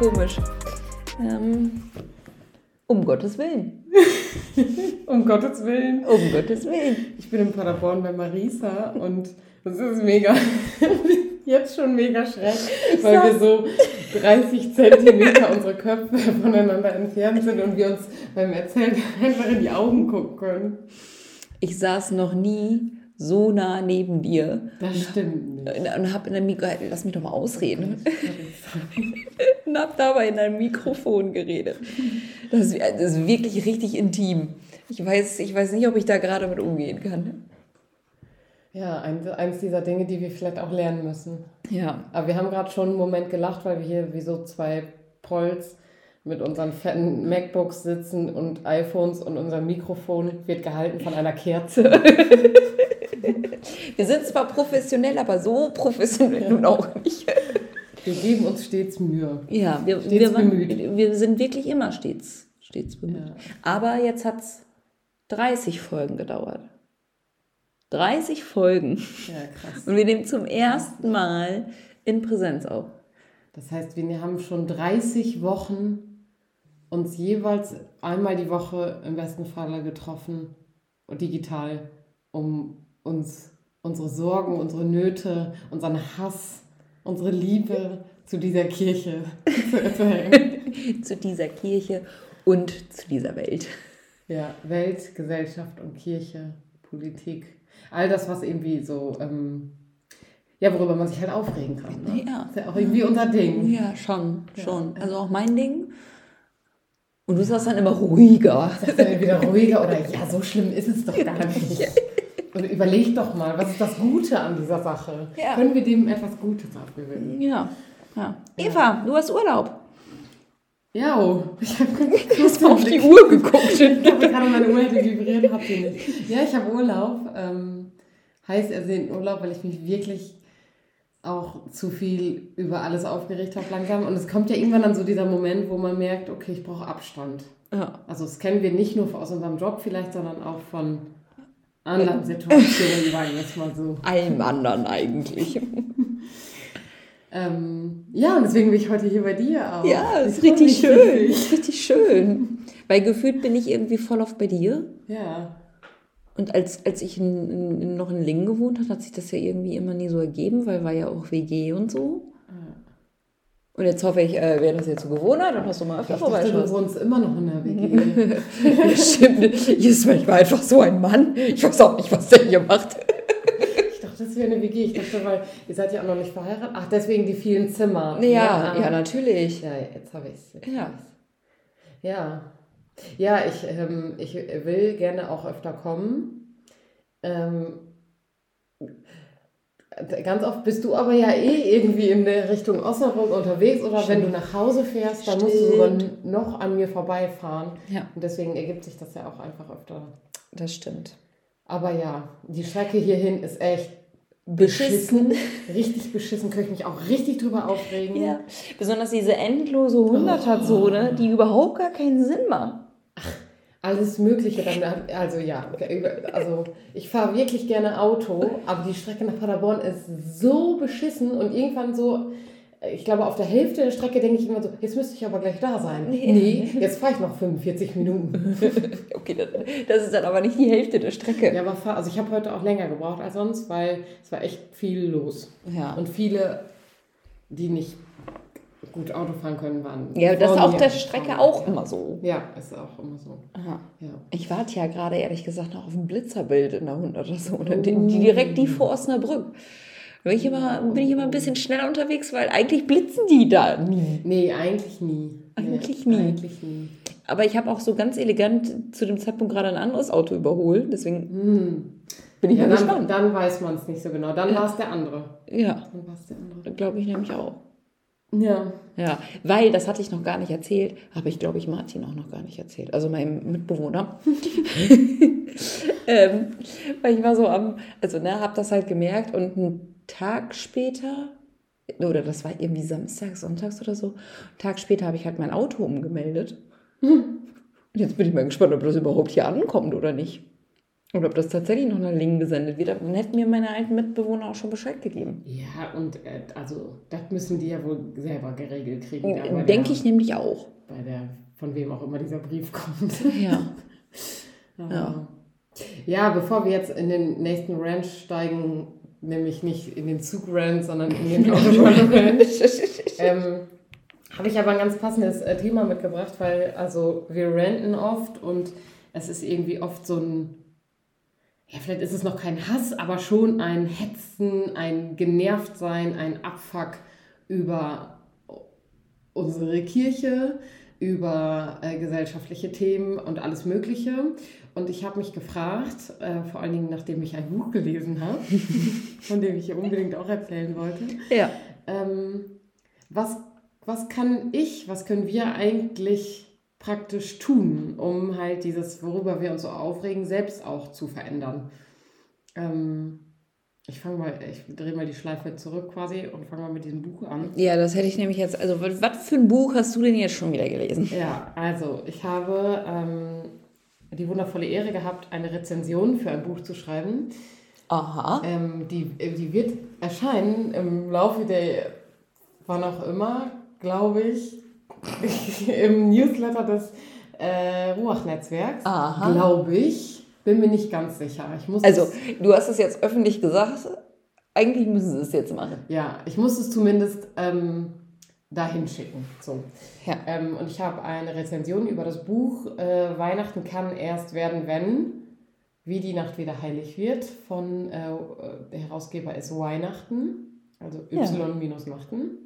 komisch. Ähm, um Gottes Willen. um Gottes Willen. Um Gottes Willen. Ich bin in Paderborn bei Marisa und das ist mega, jetzt schon mega ich weil wir so 30 Zentimeter unsere Köpfe voneinander entfernt sind und wir uns beim Erzählen einfach in die Augen gucken können. Ich saß noch nie so nah neben dir. Das stimmt nicht. Und hab in der Mikro, lass mich doch mal ausreden. und hab dabei in einem Mikrofon geredet. Das ist, das ist wirklich richtig intim. Ich weiß, ich weiß nicht, ob ich da gerade mit umgehen kann. Ja, ein, eins dieser Dinge, die wir vielleicht auch lernen müssen. Ja. Aber wir haben gerade schon einen Moment gelacht, weil wir hier wie so zwei Polls mit unseren fetten MacBooks sitzen und iPhones und unser Mikrofon wird gehalten von einer Kerze. wir sind zwar professionell, aber so professionell nun auch nicht. Wir geben uns stets Mühe. Ja, wir, stets wir, bemüht. wir sind wirklich immer stets, stets bemüht. Ja. Aber jetzt hat es 30 Folgen gedauert. 30 Folgen. Ja, krass. Und wir nehmen zum ersten Mal in Präsenz auf. Das heißt, wir haben schon 30 Wochen uns jeweils einmal die Woche im besten Falle getroffen, digital, um uns unsere Sorgen, unsere Nöte, unseren Hass, unsere Liebe zu dieser Kirche zu erzählen. zu dieser Kirche und zu dieser Welt. Ja, Welt, Gesellschaft und Kirche, Politik. All das, was irgendwie so, ähm, ja, worüber man sich halt aufregen kann. Ne? Ja. Ist ja auch irgendwie unser Ding. Ja, schon, schon. Ja. Also auch mein Ding. Und du sagst dann immer ruhiger. Sagst dann wieder ruhiger oder ja, so schlimm ist es doch gar nicht. Und überleg doch mal, was ist das Gute an dieser Sache? Ja. Können wir dem etwas Gutes abgewinnen? Ja. ja. Eva, du hast Urlaub. Ja, oh. ich habe kurz auf die Uhr geguckt. ich habe gerade meine Uhr hätte vibriert, habt ihr nicht. Ja, ich habe Urlaub. Ähm, heißt ersehnt Urlaub, weil ich mich wirklich auch zu viel über alles aufgeregt habe langsam. Und es kommt ja irgendwann dann so dieser Moment, wo man merkt, okay, ich brauche Abstand. Ja. Also das kennen wir nicht nur aus unserem Job vielleicht, sondern auch von anderen Situationen, sagen wir es mal so. Allem anderen eigentlich. ähm, ja, und deswegen bin ich heute hier bei dir auch. Ja, ist richtig schön. Richtig. richtig schön. Weil gefühlt bin ich irgendwie voll auf bei dir. Ja. Und als, als ich in, in, noch in Lingen gewohnt habe, hat sich das ja irgendwie immer nie so ergeben, weil war ja auch WG und so. Und jetzt hoffe ich, äh, wäre das jetzt so Gewohnheit und hast du mal öfter vorbeischaust. Du wohnst immer noch in der WG. ja, stimmt. Hier ist manchmal einfach so ein Mann. Ich weiß auch nicht, was der hier macht. ich dachte, das wäre eine WG. Ich dachte, weil ihr seid ja auch noch nicht verheiratet. Ach, deswegen die vielen Zimmer. Ja, ja, ja natürlich. Ja, jetzt habe ich es. Ja. Ja. Ja, ich, ähm, ich will gerne auch öfter kommen. Ähm, Ganz oft bist du aber ja eh irgendwie in der Richtung Osnabrück unterwegs oder Stimmt. wenn du nach Hause fährst, dann musst du sogar noch an mir vorbeifahren. Ja. Und deswegen ergibt sich das ja auch einfach öfter. Das stimmt. Aber ja, die Strecke hierhin ist echt beschissen. richtig beschissen. Könnte ich mich auch richtig drüber aufregen. Ja. Besonders diese endlose Hunderterzone, oh. die überhaupt gar keinen Sinn macht. Alles Mögliche dann, also ja, also ich fahre wirklich gerne Auto, aber die Strecke nach Paderborn ist so beschissen und irgendwann so, ich glaube auf der Hälfte der Strecke denke ich immer so, jetzt müsste ich aber gleich da sein. Nee, nee jetzt fahre ich noch 45 Minuten. okay, das, das, ist dann aber nicht die Hälfte der Strecke. Ja, aber fahr, also ich habe heute auch länger gebraucht als sonst, weil es war echt viel los. Ja. Und viele, die nicht gut Auto fahren können, waren. Ja, das ist auf der Strecke auch immer so. Ja, ist auch immer so. Aha. Ja. Ich warte ja gerade ehrlich gesagt noch auf ein Blitzerbild in der 100er Zone, oh. die, direkt die vor Osnabrück. Bin ich, immer, bin ich immer ein bisschen schneller unterwegs, weil eigentlich blitzen die da nie. Nee, eigentlich nie. Eigentlich nee, nie. Eigentlich nie. Aber ich habe auch so ganz elegant zu dem Zeitpunkt gerade ein anderes Auto überholt, deswegen hm. bin ich ja, mal dann, gespannt. Dann weiß man es nicht so genau. Dann war es der andere. Ja. Dann war es der andere. Glaube ich nämlich auch. Ja. Ja, weil, das hatte ich noch gar nicht erzählt, habe ich, glaube ich, Martin auch noch gar nicht erzählt, also meinem Mitbewohner. ähm, weil ich war so am, also ne, habe das halt gemerkt und einen Tag später, oder das war irgendwie Samstag, Sonntags oder so, einen Tag später habe ich halt mein Auto umgemeldet. Und jetzt bin ich mal gespannt, ob das überhaupt hier ankommt oder nicht. Oder ob das tatsächlich noch nach Lingen gesendet wird. Dann hätten mir meine alten Mitbewohner auch schon Bescheid gegeben. Ja, und äh, also das müssen die ja wohl selber geregelt kriegen. da bei Denke ich nämlich auch. Bei der, von wem auch immer dieser Brief kommt. Ja. Ja. ja, bevor wir jetzt in den nächsten Ranch steigen, nämlich nicht in den Zug-Ranch, sondern in den Autobahn-Ranch, ähm, habe ich aber ein ganz passendes äh, Thema mitgebracht, weil also wir ranten oft und es ist irgendwie oft so ein, ja, vielleicht ist es noch kein Hass, aber schon ein Hetzen, ein Genervtsein, ein Abfuck über unsere Kirche, über äh, gesellschaftliche Themen und alles Mögliche. Und ich habe mich gefragt, äh, vor allen Dingen nachdem ich ein Buch gelesen habe, von dem ich hier unbedingt auch erzählen wollte, ja. ähm, was, was kann ich, was können wir eigentlich praktisch tun, um halt dieses, worüber wir uns so aufregen, selbst auch zu verändern? Ähm, ich fange mal, ich drehe mal die Schleife zurück quasi und fange mal mit diesem Buch an. Ja, das hätte ich nämlich jetzt. Also, was für ein Buch hast du denn jetzt schon wieder gelesen? Ja, also ich habe ähm, die wundervolle Ehre gehabt, eine Rezension für ein Buch zu schreiben. Aha. Ähm, die, die wird erscheinen im Laufe der, wann auch immer, glaube ich, im Newsletter des äh, Ruach-Netzwerks. Glaube ich. Bin mir nicht ganz sicher. Ich muss Also, du hast es jetzt öffentlich gesagt. Eigentlich müssen sie es jetzt machen. ja, ich muss es zumindest ähm, dahin schicken. So. Ja. Ähm, und ich habe eine Rezension über das Buch äh, Weihnachten kann erst werden, wenn, wie die Nacht wieder heilig wird, von, äh, der Herausgeber ist Weihnachten, also. Y-Nachten.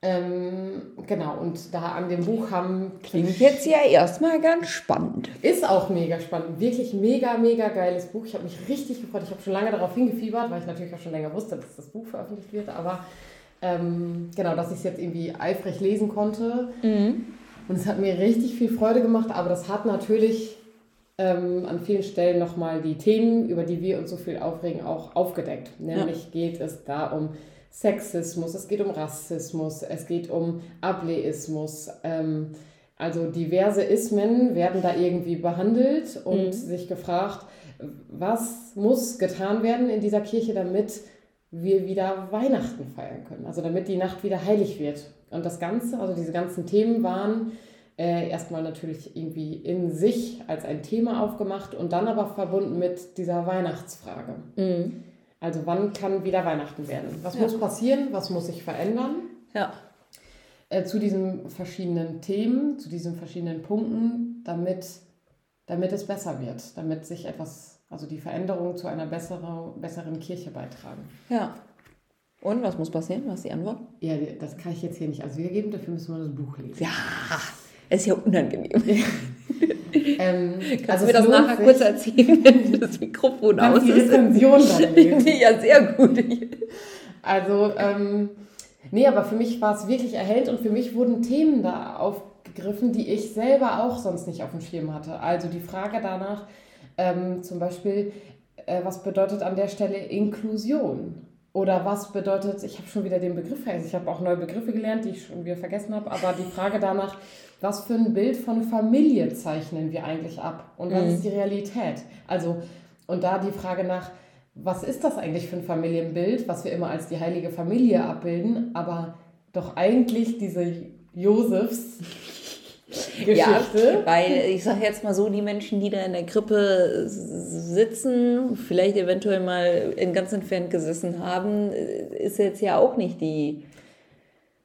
Ähm, genau, und da an dem Buch haben Klingt jetzt ja erstmal ganz spannend. ist auch mega spannend. Wirklich mega, mega geiles Buch. Ich habe mich richtig gefreut. Ich habe schon lange darauf hingefiebert, weil ich natürlich auch schon länger wusste, dass das Buch veröffentlicht wird. Aber ähm, genau, dass ich es jetzt irgendwie eifrig lesen konnte. Und es hat mir richtig viel Freude gemacht. Aber das hat natürlich ähm, an vielen Stellen nochmal die Themen, über die wir uns so viel aufregen, auch aufgedeckt. Nämlich geht es da um Sexismus, es geht um Rassismus, es geht um Ableismus. Ähm, also diverse Ismen werden da irgendwie behandelt und sich gefragt, was muss getan werden in dieser Kirche, damit wir wieder Weihnachten feiern können. Also damit die Nacht wieder heilig wird. Und das Ganze, also diese ganzen Themen waren äh, erstmal natürlich irgendwie in sich als ein Thema aufgemacht und dann aber verbunden mit dieser Weihnachtsfrage. Also wann kann wieder Weihnachten werden? Was muss passieren? Was muss sich verändern? Ja. äh, zu diesen verschiedenen Themen, zu diesen verschiedenen Punkten, damit, damit es besser wird, damit sich etwas, also die Veränderung zu einer besseren, besseren Kirche beitragen. Ja. Und was muss passieren? Was ist die Antwort? Ja, das kann ich jetzt hier nicht als wiedergeben, dafür müssen wir das Buch lesen. Ja, ist ja unangenehm. Ähm, Kannst du mir das nachher kurz erzählen, wenn das Mikrofon aus die ist? Rezension dann lesen. ja, sehr gut. Also, ähm, nee, aber für mich war es wirklich erhellend und für mich wurden Themen da aufgegriffen, die ich selber auch sonst nicht auf dem Schirm hatte. Also die Frage danach, ähm, zum Beispiel, äh, was bedeutet an der Stelle Inklusion? Oder was bedeutet, ich habe schon wieder den Begriff vergessen, ich habe auch neue Begriffe gelernt, die ich schon wieder vergessen habe, aber die Frage danach, was für ein Bild von Familie zeichnen wir eigentlich ab? Und was ist die Realität? Also, und da die Frage nach, was ist das eigentlich für ein Familienbild, was wir immer als die heilige Familie abbilden, aber doch eigentlich diese Josefs Ja, Geschichte. weil ich sage jetzt mal so, die Menschen, die da in der Krippe sitzen, vielleicht eventuell mal in ganz entfernt gesessen haben, ist jetzt ja auch nicht die.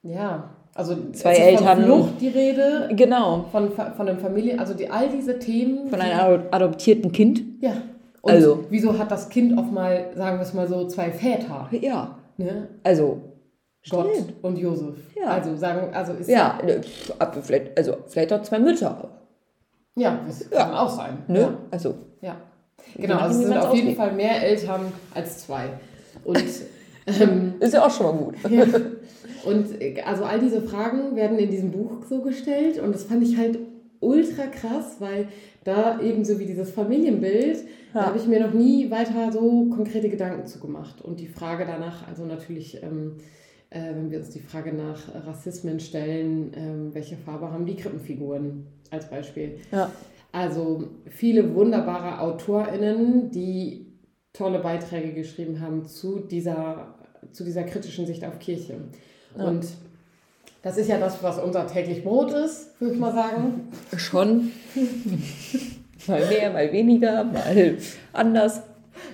Ja, also Zwei Eltern. von Flucht die Rede, Genau. von, von einem Familie, also die, all diese Themen. Von einem ado- adoptierten Kind. Ja. Und Also. wieso hat das Kind auf mal, sagen wir es mal so, zwei Väter? Ja. Ne? Also. Gott Stimmt. und Josef. Ja. Also sagen, also ist Ja, ne, pf, ab- vielleicht, also vielleicht auch zwei Mütter. ja, das kann auch sein. Ne? Ja. Also. Ja, genau. Also es sind auf jeden. Fall mehr Eltern als zwei. Und, ähm, Ist ja auch schon mal gut. ja. und äh, also all diese Fragen werden in diesem Buch so gestellt und das fand ich halt ultra krass, weil da ebenso wie dieses Familienbild, da Ja. habe ich mir noch nie weiter so konkrete Gedanken zu gemacht. Und die Frage danach, also natürlich, ähm, äh, wenn wir uns die Frage nach Rassismen stellen, ähm, welche Farbe haben die Krippenfiguren als Beispiel? Ja. Also viele wunderbare AutorInnen, die tolle Beiträge geschrieben haben zu dieser, zu dieser kritischen Sicht auf Kirche. Ja. Und das ist ja das, was unser täglich Brot ist, würde ich mal sagen. Schon. mal mehr, mal weniger, mal anders.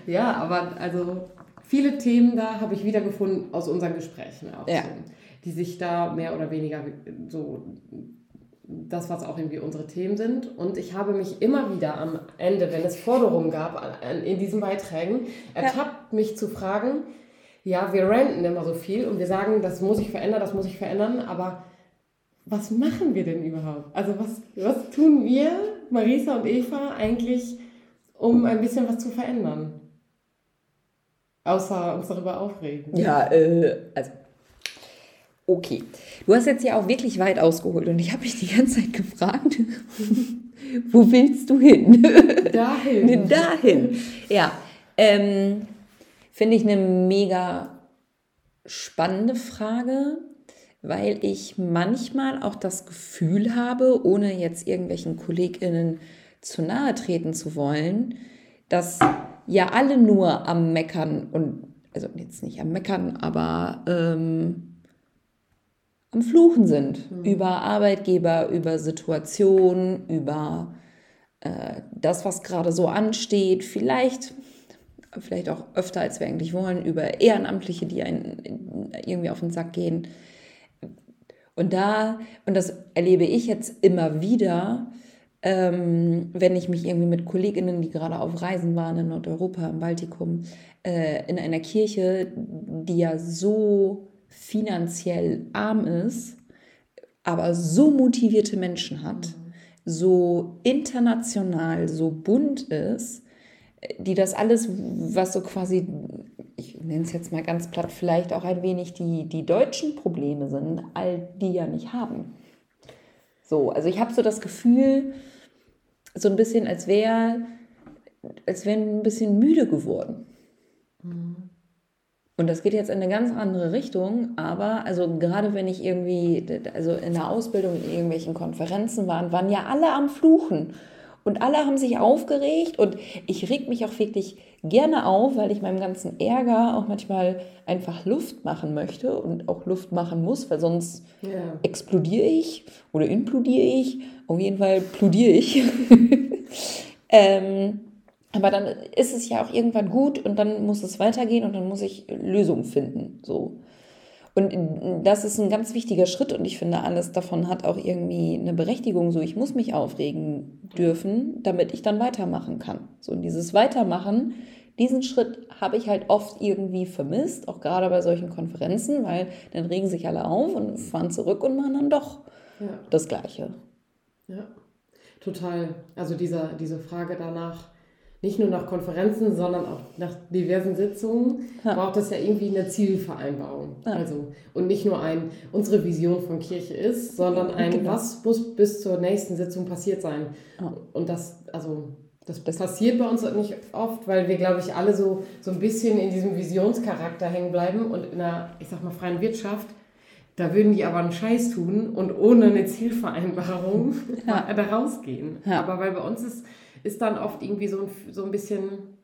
Ja, aber also viele Themen da habe ich wiedergefunden aus unseren Gesprächen auch. Ja. So, die sich da mehr oder weniger so das, was auch irgendwie unsere Themen sind. Und ich habe mich immer wieder am Ende, wenn es Forderungen gab in diesen Beiträgen, ertappt, ja. mich zu fragen, ja, wir ranten immer so viel und wir sagen, das muss ich verändern, das muss ich verändern, aber was machen wir denn überhaupt? Also was, was tun wir, Marisa und Eva, eigentlich, um ein bisschen was zu verändern? Außer uns darüber aufregen. Ja, äh, also Okay. Du hast jetzt ja auch wirklich weit ausgeholt und ich habe mich die ganze Zeit gefragt, wo willst du hin? Dahin. Dahin. Ja. Ähm, Finde ich eine mega spannende Frage, weil ich manchmal auch das Gefühl habe, ohne jetzt irgendwelchen KollegInnen zu nahe treten zu wollen, dass ja alle nur am Meckern und, also jetzt nicht am Meckern, aber ähm, am Fluchen sind mhm. über Arbeitgeber, über Situationen, über äh, das, was gerade so ansteht, vielleicht, vielleicht auch öfter, als wir eigentlich wollen, über Ehrenamtliche, die einen irgendwie auf den Sack gehen. Und da, und das erlebe ich jetzt immer wieder, ähm, wenn ich mich irgendwie mit Kolleginnen, die gerade auf Reisen waren in Nordeuropa, im Baltikum, äh, in einer Kirche, die ja so finanziell arm ist, aber so motivierte Menschen hat, mhm. so international, so bunt ist, die das alles, was so quasi, ich nenne es jetzt mal ganz platt, vielleicht auch ein wenig die, die deutschen Probleme sind, all die ja nicht haben. So, also ich habe so das Gefühl, so ein bisschen, als wäre als wären ein bisschen müde geworden. Mhm. Und das geht jetzt in eine ganz andere Richtung, aber also gerade wenn ich irgendwie, also in der Ausbildung in irgendwelchen Konferenzen waren, waren ja alle am Fluchen. Und alle haben sich aufgeregt und ich reg mich auch wirklich gerne auf, weil ich meinem ganzen Ärger auch manchmal einfach Luft machen möchte und auch Luft machen muss, weil sonst yeah. explodiere ich oder implodiere ich. Auf jeden Fall plodiere ich. ähm, aber dann ist es ja auch irgendwann gut und dann muss es weitergehen und dann muss ich Lösungen finden. So. Und das ist ein ganz wichtiger Schritt und ich finde, alles davon hat auch irgendwie eine Berechtigung. So, ich muss mich aufregen dürfen, damit ich dann weitermachen kann. So, und dieses Weitermachen, diesen Schritt habe ich halt oft irgendwie vermisst, auch gerade bei solchen Konferenzen, weil dann regen sich alle auf und fahren zurück und machen dann doch ja. das Gleiche. Ja, total. Also dieser, diese Frage danach, nicht nur nach Konferenzen, sondern auch nach diversen Sitzungen ja. braucht es ja irgendwie eine Zielvereinbarung. Ja. Also, und nicht nur ein, unsere Vision von Kirche ist, sondern ein, genau. was muss bis zur nächsten Sitzung passiert sein. Ja. Und das, also, das, das passiert bei uns nicht oft, weil wir, glaube ich, alle so, so ein bisschen in diesem Visionscharakter hängen bleiben und in einer, ich sag mal, freien Wirtschaft da würden die aber einen Scheiß tun und ohne eine Zielvereinbarung ja. da rausgehen. Ja. Aber weil bei uns ist ist dann oft irgendwie so ein, so ein bisschen,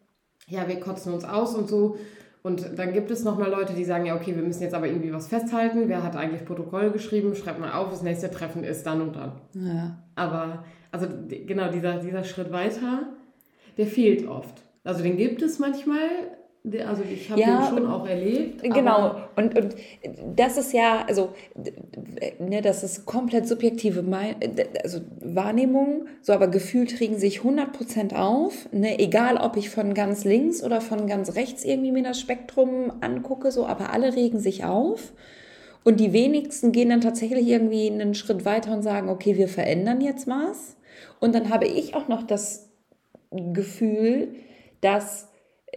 ja, wir kotzen uns aus und so. Und dann gibt es nochmal Leute, die sagen, ja, okay, wir müssen jetzt aber irgendwie was festhalten. Wer hat eigentlich Protokoll geschrieben? Schreibt mal auf, das nächste Treffen ist dann und dann. Ja. Aber, also genau, dieser, dieser Schritt weiter, der fehlt oft. Also den gibt es manchmal, also ich habe ja, den schon auch erlebt. Genau, und, und das ist ja, also ne, das ist komplett subjektive also Wahrnehmung, so aber gefühlt regen sich 100% auf, ne, egal ob ich von ganz links oder von ganz rechts irgendwie mir das Spektrum angucke, so, aber alle regen sich auf. Und die wenigsten gehen dann tatsächlich irgendwie einen Schritt weiter und sagen, okay, wir verändern jetzt was. Und dann habe ich auch noch das Gefühl, dass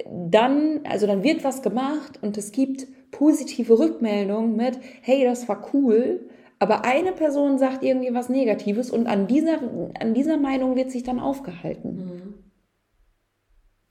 dann, also dann wird was gemacht und es gibt positive Rückmeldungen mit, hey, das war cool, aber eine Person sagt irgendwie was Negatives und an dieser, an dieser Meinung wird sich dann aufgehalten. Mhm.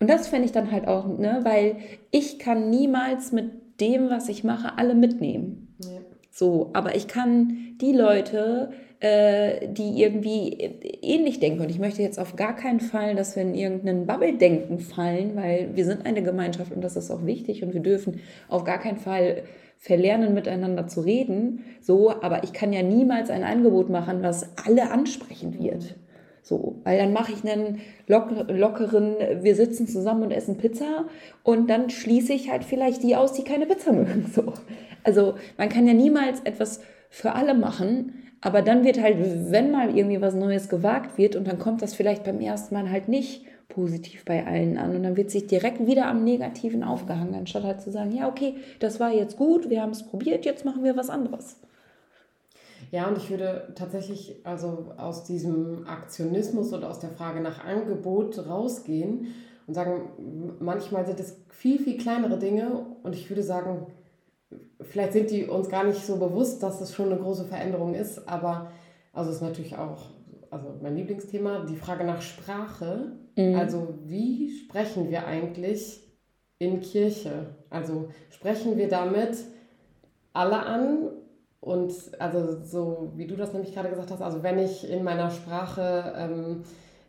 Und das fände ich dann halt auch, ne, weil ich kann niemals mit dem, was ich mache, alle mitnehmen. Ja. So, aber ich kann die Leute äh, die irgendwie ähnlich denken. Und ich möchte jetzt auf gar keinen Fall, dass wir in irgendeinen Bubble-Denken fallen, weil wir sind eine Gemeinschaft und das ist auch wichtig und wir dürfen auf gar keinen Fall verlernen, miteinander zu reden. So, aber ich kann ja niemals ein Angebot machen, was alle ansprechen wird. So, weil dann mache ich einen lockeren, wir sitzen zusammen und essen Pizza und dann schließe ich halt vielleicht die aus, die keine Pizza mögen. So. Also man kann ja niemals etwas für alle machen, aber dann wird halt, wenn mal irgendwie was Neues gewagt wird und dann kommt das vielleicht beim ersten Mal halt nicht positiv bei allen an und dann wird sich direkt wieder am Negativen aufgehangen, anstatt halt zu sagen, ja, okay, das war jetzt gut, wir haben es probiert, jetzt machen wir was anderes. Ja, und ich würde tatsächlich also aus diesem Aktionismus und aus der Frage nach Angebot rausgehen und sagen, manchmal sind es viel, viel kleinere Dinge und ich würde sagen, vielleicht sind die uns gar nicht so bewusst, dass es schon eine große Veränderung ist, aber also ist natürlich auch also mein Lieblingsthema, die Frage nach Sprache. Mhm. Also wie sprechen wir eigentlich in Kirche? Also sprechen wir damit alle an und also so wie du das nämlich gerade gesagt hast, also wenn ich in meiner Sprache ähm,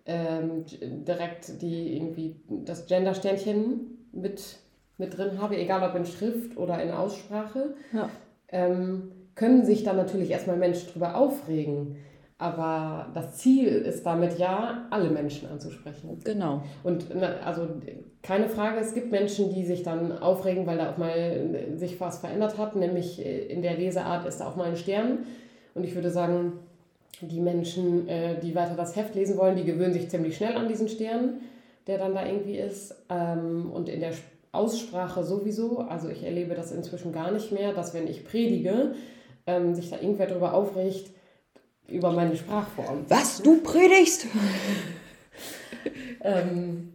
ähm, direkt die irgendwie das Gender-Sternchen mit mit drin habe, egal ob in Schrift oder in Aussprache, ja. ähm, können sich dann natürlich erstmal Menschen darüber aufregen. Aber das Ziel ist damit ja, alle Menschen anzusprechen. Genau. Und also keine Frage, es gibt Menschen, die sich dann aufregen, weil da auch mal sich was verändert hat, nämlich äh, in der Leseart ist da auch mal ein Stern. Und ich würde sagen, die Menschen, äh, die weiter das Heft lesen wollen, die gewöhnen sich ziemlich schnell an diesen Stern, der dann da irgendwie ist. Ähm, und in der Aussprache sowieso. Also ich erlebe das inzwischen gar nicht mehr, dass wenn ich predige, ähm, sich da irgendwer darüber aufregt, über meine Sprachform. Was, du predigst? ähm,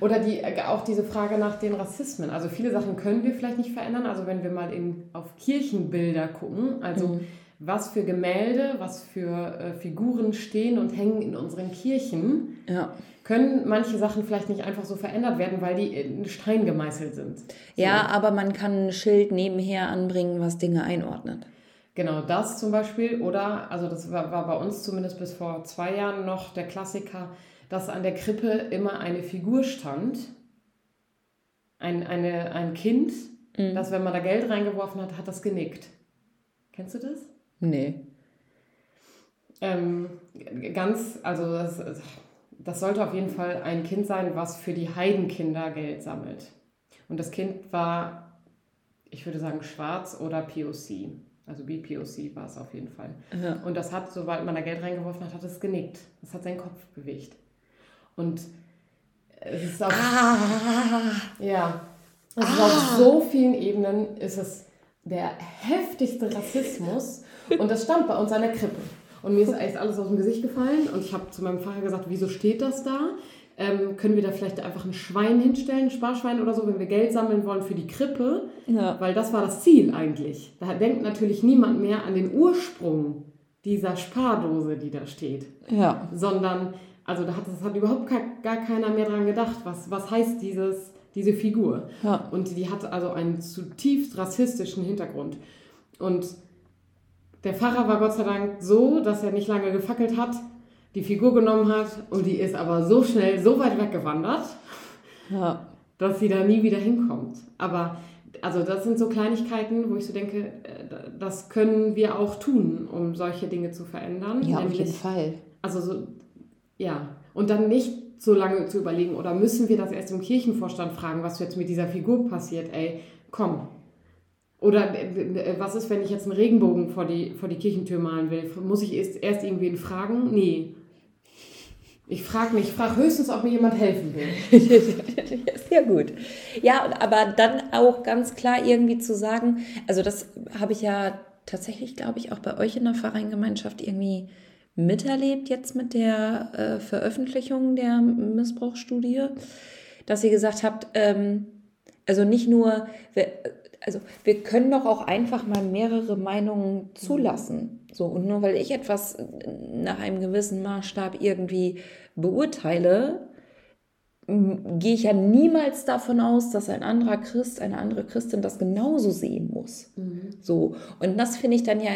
oder die, äh, auch diese Frage nach den Rassismen. Also viele Sachen können wir vielleicht nicht verändern. Also wenn wir mal in, auf Kirchenbilder gucken, also mhm. Was für Gemälde, was für äh, Figuren stehen und hängen in unseren Kirchen. Ja können manche Sachen vielleicht nicht einfach so verändert werden, weil die in Stein gemeißelt sind. So. Ja, aber man kann ein Schild nebenher anbringen, was Dinge einordnet. Genau, das zum Beispiel. Oder, also das war, war bei uns zumindest bis vor zwei Jahren noch der Klassiker, dass an der Krippe immer eine Figur stand, ein, eine, ein Kind, mhm. das, wenn man da Geld reingeworfen hat, hat das genickt. Kennst du das? Nee. Ähm, ganz, also das, das sollte auf jeden Fall ein Kind sein, was für die Heidenkinder Geld sammelt. Und das Kind war, ich würde sagen, schwarz oder POC. Also BPOC war es auf jeden Fall. Ja. Und das hat, sobald man da Geld reingeworfen hat, hat es genickt. Das hat seinen Kopf bewegt. Und es ist auf, ah. ja, es ist auf ah. so vielen Ebenen ist es der heftigste Rassismus. Und das stand bei uns an der Krippe. Und mir ist eigentlich alles aus dem Gesicht gefallen und ich habe zu meinem Vater gesagt, wieso steht das da? Ähm, können wir da vielleicht einfach ein Schwein hinstellen, ein Sparschwein oder so, wenn wir Geld sammeln wollen für die Krippe? Ja. Weil das war das Ziel eigentlich. Da denkt natürlich niemand mehr an den Ursprung dieser Spardose, die da steht. Ja. Sondern, also da hat, das hat überhaupt gar, gar keiner mehr dran gedacht, was, was heißt dieses, diese Figur. Ja. Und die hat also einen zutiefst rassistischen Hintergrund. Und der Pfarrer war Gott sei Dank so, dass er nicht lange gefackelt hat, die Figur genommen hat und die ist aber so schnell so weit weggewandert, ja. dass sie da nie wieder hinkommt. Aber also das sind so Kleinigkeiten, wo ich so denke, äh, das können wir auch tun, um solche Dinge zu verändern. Ja, Nämlich, auf jeden Fall. Also so, ja. Und dann nicht so lange zu überlegen, oder müssen wir das erst im Kirchenvorstand fragen, was jetzt mit dieser Figur passiert? Ey, komm, oder äh, äh, was ist, wenn ich jetzt einen Regenbogen vor die, vor die Kirchentür malen will? Muss ich erst, erst irgendwen fragen? Nee. Ich frage mich, ich frage höchstens, ob mir jemand helfen will. Sehr gut. Ja, aber dann auch ganz klar irgendwie zu sagen, also das habe ich ja tatsächlich, glaube ich, auch bei euch in der Vereingemeinschaft irgendwie miterlebt jetzt mit der äh, Veröffentlichung der Missbrauchsstudie, dass ihr gesagt habt, ähm, also nicht nur, also wir können doch auch einfach mal mehrere Meinungen zulassen. So, und nur weil ich etwas nach einem gewissen Maßstab irgendwie beurteile, gehe ich ja niemals davon aus, dass ein anderer Christ, eine andere Christin das genauso sehen muss. Mhm. So. Und das finde ich dann ja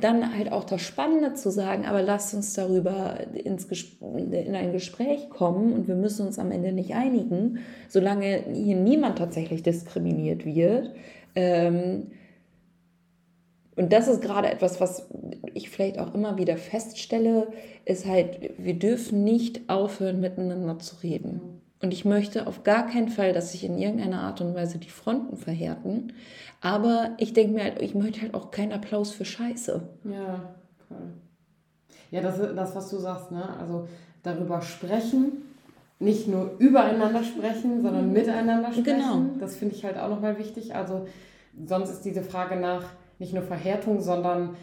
dann halt auch das Spannende zu sagen, aber lasst uns darüber ins in ein Gespräch kommen und wir müssen uns am Ende nicht einigen, solange hier niemand tatsächlich diskriminiert wird. Ähm, und das ist gerade etwas, was ich vielleicht auch immer wieder feststelle, ist halt, wir dürfen nicht aufhören, miteinander zu reden. Und ich möchte auf gar keinen Fall, dass sich in irgendeiner Art und Weise die Fronten verhärten. Aber ich denke mir halt, ich möchte halt auch keinen Applaus für Scheiße. Ja, voll. Ja, das ist das, was du sagst, ne? Also darüber sprechen, nicht nur übereinander sprechen, sondern miteinander sprechen. Genau. Das finde ich halt auch nochmal wichtig. Also sonst ist diese Frage nach nicht nur Verhärtung, sondern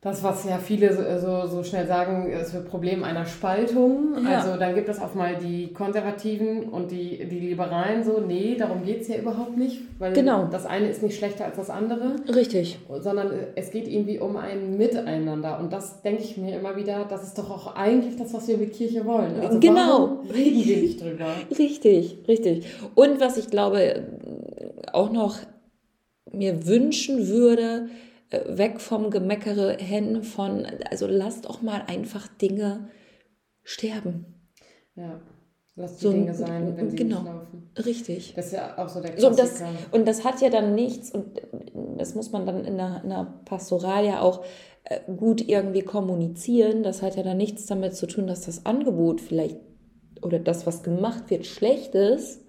das, was ja viele so, so, so schnell sagen, ist ein Problem einer Spaltung. Ja. Also dann gibt es auch mal die Konservativen und die, die Liberalen so, nee, darum geht es ja überhaupt nicht, weil genau. das eine ist nicht schlechter als das andere. Richtig. Sondern es geht irgendwie um ein Miteinander. Und das denke ich mir immer wieder, das ist doch auch eigentlich das, was wir mit Kirche wollen. Also genau. reden wir nicht drüber? Richtig, richtig. Und was ich glaube, auch noch mir wünschen würde, äh, weg vom Gemeckere hin von, also lasst doch mal einfach Dinge sterben. Ja. Lass die so, Dinge sein, wenn sie genau, nicht laufen. Richtig. Das ist ja auch so der Klassiker. So, das, und das hat ja dann nichts, und das muss man dann in der, in der Pastoral ja auch äh, gut irgendwie kommunizieren. Das hat ja dann nichts damit zu tun, dass das Angebot vielleicht oder das, was gemacht wird, schlecht ist.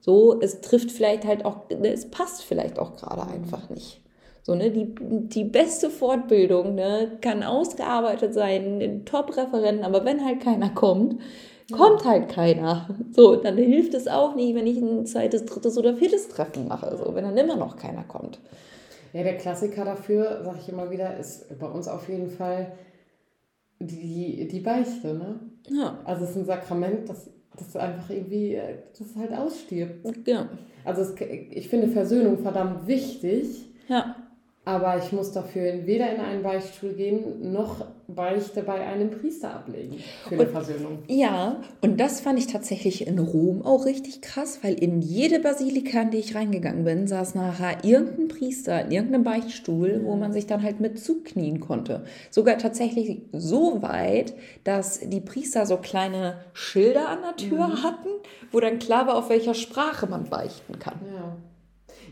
So, es trifft vielleicht halt auch, es passt vielleicht auch gerade einfach nicht. So, ne, die, die beste Fortbildung ne, kann ausgearbeitet sein, Top-Referenten, aber wenn halt keiner kommt, kommt halt keiner. So, dann hilft es auch nicht, wenn ich ein zweites, drittes oder viertes Treffen mache, so, wenn dann immer noch keiner kommt. Ja, der Klassiker dafür, sage ich immer wieder, ist bei uns auf jeden Fall die, die Beichte. Ne? Ja. Also es ist ein Sakrament, das, das einfach irgendwie, das halt ausstirbt. Ja. Also es, ich finde Versöhnung verdammt wichtig. Aber ich muss dafür weder in einen Beichtstuhl gehen, noch Beichte bei einem Priester ablegen für eine Versöhnung. Ja, und das fand ich tatsächlich in Rom auch richtig krass, weil in jede Basilika, in die ich reingegangen bin, saß nachher irgendein Priester in irgendeinem Beichtstuhl, wo man sich dann halt mit zuknien konnte. Sogar tatsächlich so weit, dass die Priester so kleine Schilder an der Tür mhm. hatten, wo dann klar war, auf welcher Sprache man beichten kann. Ja.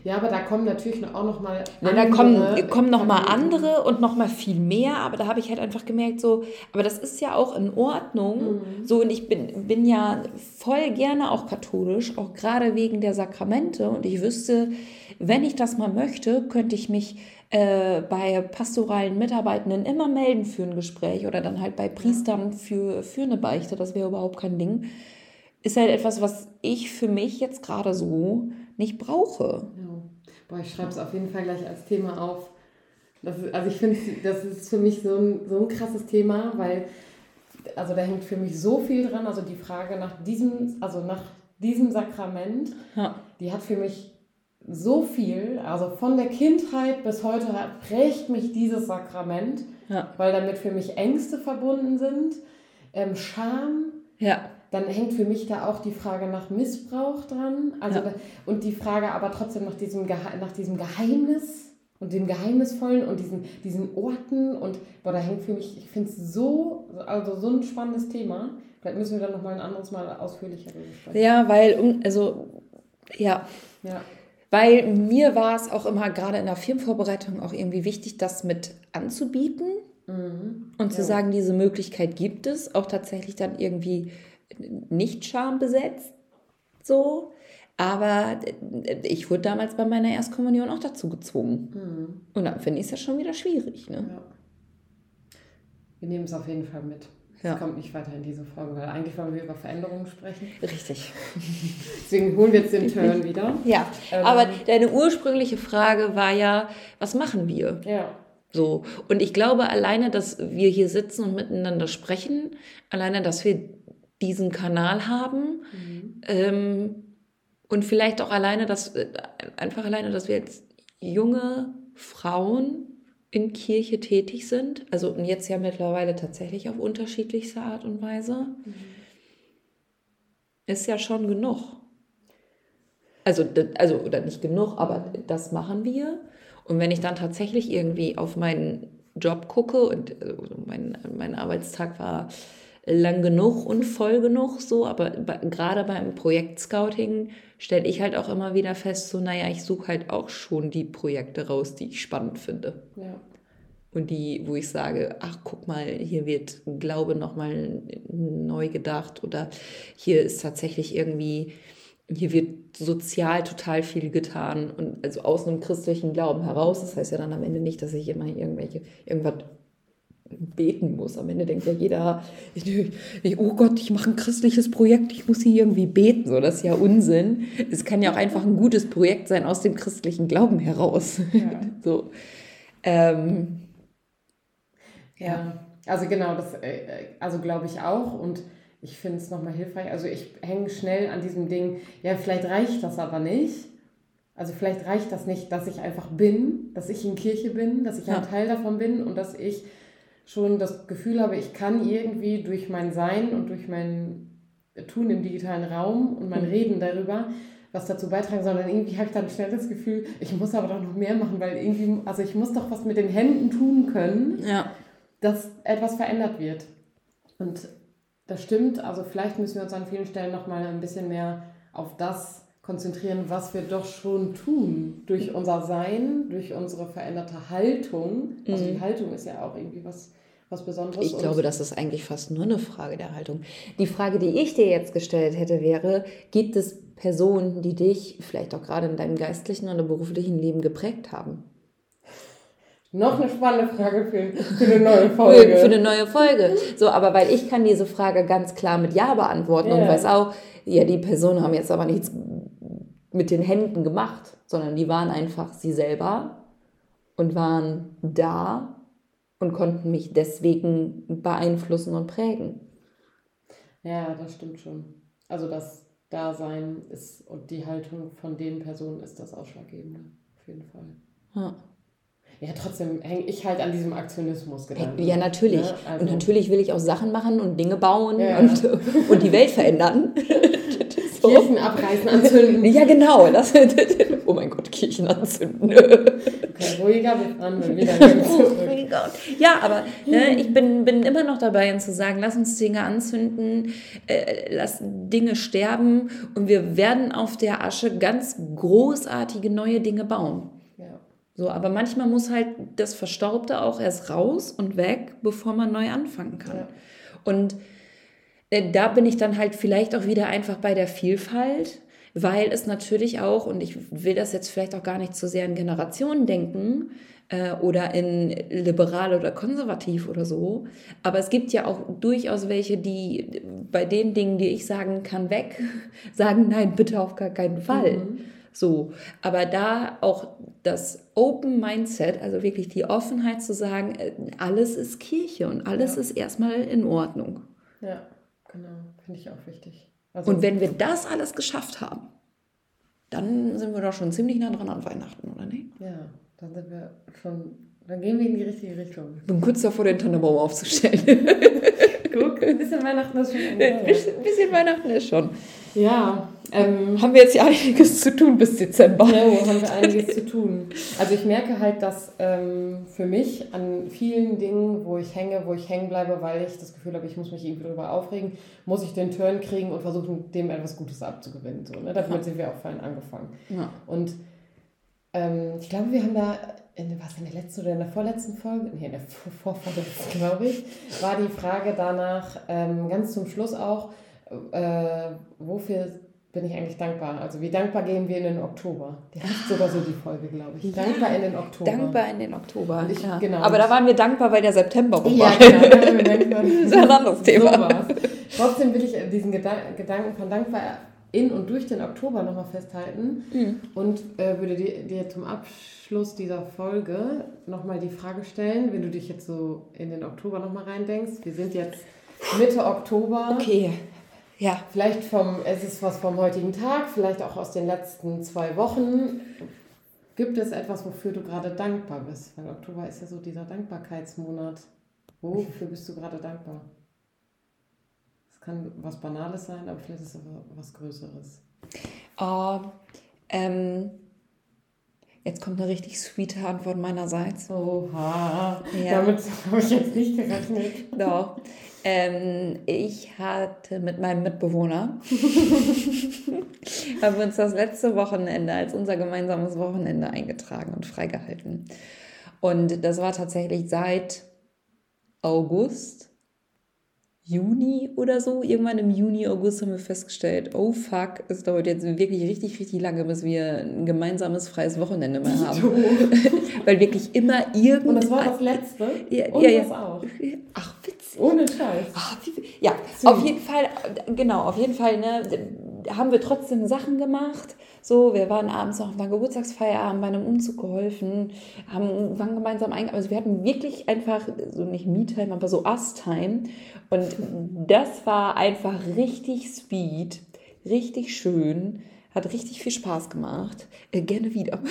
Ja, aber da kommen natürlich auch noch mal andere. Ja, da kommen, kommen noch mal andere und noch mal viel mehr. Aber da habe ich halt einfach gemerkt, so, aber das ist ja auch in Ordnung. Mhm. So und ich bin, bin ja voll gerne auch katholisch, auch gerade wegen der Sakramente. Und ich wüsste, wenn ich das mal möchte, könnte ich mich äh, bei pastoralen Mitarbeitenden immer melden für ein Gespräch oder dann halt bei Priestern für, für eine Beichte. Das wäre überhaupt kein Ding. Ist halt etwas, was ich für mich jetzt gerade so nicht brauche. Ja. Boah, ich schreibe es auf jeden Fall gleich als Thema auf. Das ist, also ich finde, das ist für mich so ein, so ein krasses Thema, weil also da hängt für mich so viel dran. Also die Frage nach diesem, also nach diesem Sakrament, ja. die hat für mich so viel, also von der Kindheit bis heute prägt mich dieses Sakrament, ja. weil damit für mich Ängste verbunden sind, ähm, Scham. Ja dann hängt für mich da auch die Frage nach Missbrauch dran. Also ja. und die Frage aber trotzdem nach diesem, nach diesem Geheimnis und dem Geheimnisvollen und diesen, diesen Orten. Und boah, da hängt für mich, ich finde es so, also so ein spannendes Thema. Vielleicht müssen wir dann nochmal ein anderes Mal ausführlicher sprechen. Ja, weil, also, ja. Ja. Weil mir war es auch immer gerade in der Firmenvorbereitung auch irgendwie wichtig, das mit anzubieten mhm. und ja. zu sagen, diese Möglichkeit gibt es, auch tatsächlich dann irgendwie nicht schambesetzt, so. Aber ich wurde damals bei meiner Erstkommunion auch dazu gezwungen. Mhm. Und dann finde ich es ja schon wieder schwierig. Ne? Ja. Wir nehmen es auf jeden Fall mit. Es ja. kommt nicht weiter in diese Folge, weil eigentlich wollen wir über Veränderungen sprechen. Richtig. Deswegen holen wir jetzt den Turn wieder. Ja, ähm, aber deine ursprüngliche Frage war ja, was machen wir? Ja. So. Und ich glaube, alleine, dass wir hier sitzen und miteinander sprechen, alleine, dass wir diesen Kanal haben. Mhm. Ähm, und vielleicht auch alleine, dass äh, einfach alleine, dass wir jetzt junge Frauen in Kirche tätig sind. Also und jetzt ja mittlerweile tatsächlich auf unterschiedlichste Art und Weise. Mhm. ist ja schon genug. Also, also, oder nicht genug, aber das machen wir. Und wenn ich dann tatsächlich irgendwie auf meinen Job gucke und also mein, mein Arbeitstag war lang genug und voll genug so, aber gerade beim Projekt Scouting stelle ich halt auch immer wieder fest, so naja, ich suche halt auch schon die Projekte raus, die ich spannend finde. Ja. Und die, wo ich sage, ach guck mal, hier wird Glaube nochmal neu gedacht oder hier ist tatsächlich irgendwie, hier wird sozial total viel getan und also aus einem christlichen Glauben heraus. Das heißt ja dann am Ende nicht, dass ich immer irgendwelche, irgendwas beten muss. Am Ende denkt ja jeder, oh Gott, ich mache ein christliches Projekt, ich muss hier irgendwie beten. So, das ist ja Unsinn. Es kann ja auch einfach ein gutes Projekt sein aus dem christlichen Glauben heraus. Ja. so. Ähm, ja. also genau, das, äh, also glaube ich auch und ich finde es nochmal hilfreich. Also ich hänge schnell an diesem Ding, ja, vielleicht reicht das aber nicht. Also vielleicht reicht das nicht, dass ich einfach bin, dass ich in Kirche bin, dass ich ein Teil davon bin und dass ich schon das Gefühl habe, ich kann irgendwie durch mein Sein und durch mein Tun im digitalen Raum und mein mhm. Reden darüber was dazu beitragen, sondern irgendwie habe ich dann schnell das Gefühl, ich muss aber doch noch mehr machen, weil irgendwie, also ich muss doch was mit den Händen tun können, ja. dass etwas verändert wird. Und das stimmt, also vielleicht müssen wir uns an vielen Stellen nochmal ein bisschen mehr auf das konzentrieren, was wir doch schon tun durch unser Sein, durch unsere veränderte Haltung. Also die mhm. Haltung ist ja auch irgendwie was, was Besonderes. Ich glaube, das ist eigentlich fast nur eine Frage der Haltung. Die Frage, die ich dir jetzt gestellt hätte, wäre, gibt es Personen, die dich vielleicht auch gerade in deinem geistlichen oder beruflichen Leben geprägt haben? Noch eine spannende Frage für, für eine neue Folge. für, eine neue Folge. So, aber weil ich kann diese Frage ganz klar mit Ja beantworten yeah. und weiß auch, ja, die Personen haben jetzt aber nichts mit den Händen gemacht, sondern die waren einfach sie selber und waren da und konnten mich deswegen beeinflussen und prägen. Ja, das stimmt schon. Also das Dasein ist und die Haltung von den Personen ist das Ausschlaggebende, auf jeden Fall. Ja. Ja, trotzdem hänge ich halt an diesem Aktionismus gedanken. Ja, natürlich. Ja, also und natürlich will ich auch Sachen machen und Dinge bauen ja, und, und die Welt verändern. so. Kirchen abreißen, anzünden. Ja, genau. Das, oh mein Gott, Kirchen anzünden. Okay, ruhiger, wir fahren wieder ruhiger. Ja, aber ne, ich bin, bin immer noch dabei, zu sagen, lass uns Dinge anzünden, äh, lass Dinge sterben und wir werden auf der Asche ganz großartige neue Dinge bauen. So, aber manchmal muss halt das Verstaubte auch erst raus und weg, bevor man neu anfangen kann. Ja. Und da bin ich dann halt vielleicht auch wieder einfach bei der Vielfalt, weil es natürlich auch, und ich will das jetzt vielleicht auch gar nicht so sehr in Generationen denken äh, oder in liberal oder konservativ oder so, aber es gibt ja auch durchaus welche, die bei den Dingen, die ich sagen kann, weg, sagen, nein, bitte auf gar keinen Fall. Mhm. So, aber da auch das Open Mindset, also wirklich die Offenheit zu sagen, äh, alles ist Kirche und alles ja. ist erstmal in Ordnung. Ja. Genau, finde ich auch wichtig. Also und wenn wir das alles geschafft haben, dann sind wir doch schon ziemlich nah dran an Weihnachten, oder nicht? Ja, dann sind wir schon, dann gehen wir in die richtige Richtung. Ich bin kurz davor, den Tannenbaum aufzustellen. Guck, ein bisschen Weihnachten ist schon. Ein bisschen Weihnachten ist schon. Ja. Ähm, haben wir jetzt ja einiges zu tun bis Dezember. Ja, haben wir einiges zu tun. Also ich merke halt, dass ähm, für mich an vielen Dingen, wo ich hänge, wo ich hängen bleibe, weil ich das Gefühl habe, ich muss mich irgendwie darüber aufregen, muss ich den Turn kriegen und versuchen, dem etwas Gutes abzugewinnen. So, ne? Damit ja. sind wir auch vorhin angefangen. Ja. Und ähm, ich glaube, wir haben da, in, was in der letzten oder in der vorletzten Folge, nee, in der vorvorletzten, glaube ich, war die Frage danach, ähm, ganz zum Schluss auch, äh, wofür bin ich eigentlich dankbar? Also wie dankbar gehen wir in den Oktober? Die heißt sogar so die Folge, glaube ich. Dankbar in den Oktober. Dankbar in den Oktober. Ich, ja. genau. Aber da waren wir dankbar, weil der September rum war. Ja, genau. Das ist ein anderes Thema. So Trotzdem will ich diesen Gedanken von dankbar in und durch den Oktober nochmal festhalten mhm. und äh, würde dir, dir zum Abschluss dieser Folge nochmal die Frage stellen, wenn du dich jetzt so in den Oktober nochmal reindenkst. Wir sind jetzt Mitte Oktober. Okay. Ja. Vielleicht vom, es ist was vom heutigen Tag, vielleicht auch aus den letzten zwei Wochen. Gibt es etwas, wofür du gerade dankbar bist? Weil Oktober ist ja so dieser Dankbarkeitsmonat. Wofür bist du gerade dankbar? kann was Banales sein, aber vielleicht ist es was Größeres. Oh, ähm, jetzt kommt eine richtig sweete Antwort meinerseits. Oha, ja. damit habe ich jetzt nicht gerechnet. Doch. Ähm, ich hatte mit meinem Mitbewohner, haben wir uns das letzte Wochenende als unser gemeinsames Wochenende eingetragen und freigehalten. Und das war tatsächlich seit August Juni oder so. Irgendwann im Juni, August haben wir festgestellt, oh fuck, es dauert jetzt wirklich richtig, richtig lange, bis wir ein gemeinsames freies Wochenende mehr haben. Weil wirklich immer irgend... Und das war das letzte? Ja, Und ja, ja. das auch? Ach, witzig. Ohne Scheiß. Ach, ja, auf jeden Fall, genau, auf jeden Fall, ne, haben wir trotzdem Sachen gemacht. So, wir waren abends noch beim Geburtstagsfeier, haben bei einem Umzug geholfen, haben, waren gemeinsam eingegangen. Also wir hatten wirklich einfach, so nicht Me-Time, aber so Us-Time. Und das war einfach richtig sweet, richtig schön, hat richtig viel Spaß gemacht. Äh, gerne wieder.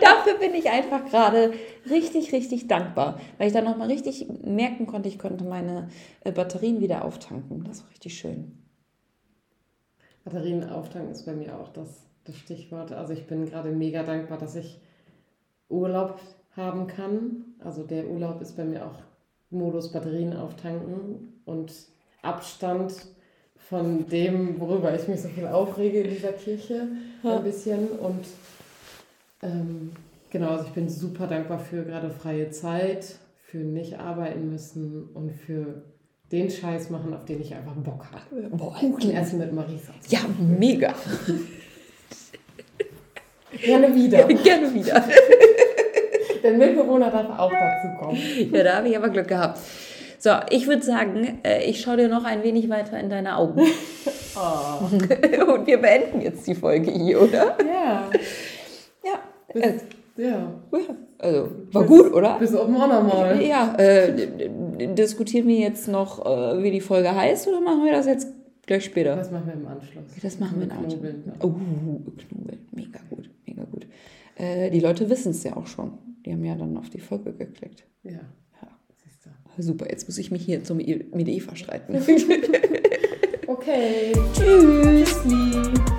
Dafür bin ich einfach gerade richtig, richtig dankbar, weil ich dann nochmal richtig merken konnte, ich konnte meine äh, Batterien wieder auftanken. Das war richtig schön. Batterien auftanken ist bei mir auch das, das Stichwort. Also ich bin gerade mega dankbar, dass ich Urlaub haben kann. Also der Urlaub ist bei mir auch Modus Batterien auftanken und Abstand von dem, worüber ich mich so viel aufrege in dieser Kirche, ein bisschen. Und ähm, genau, also ich bin super dankbar für gerade freie Zeit, für nicht arbeiten müssen und für den Scheiß machen, auf den ich einfach Bock habe. Boah, Kuchen essen mit Marisa. ja, mega. Gerne wieder. Gerne wieder. Der Mitbewohner darf auch dazu kommen. Ja, da habe ich aber Glück gehabt. So, ich würde sagen, äh, ich schaue dir noch ein wenig weiter in deine Augen. Oh. Und wir beenden jetzt die Folge hier, oder? Ja. Ja. Äh, Ja. ja. Also, war gut, oder? Bis auf nochmal. Ja, äh, diskutieren wir jetzt noch, äh, wie die Folge heißt, oder machen wir das jetzt gleich später? Das machen wir im Anschluss. Das machen wir Mit Anschluss. Oh, Knobel. Mega gut, mega gut. Äh, die Leute wissen es ja auch schon. Die haben ja dann auf die Folge geklickt. Ja. Ja. Siehst du. Super, jetzt muss ich mich hier zum mit Eva streiten. Okay. Tschüss. Tschüssli.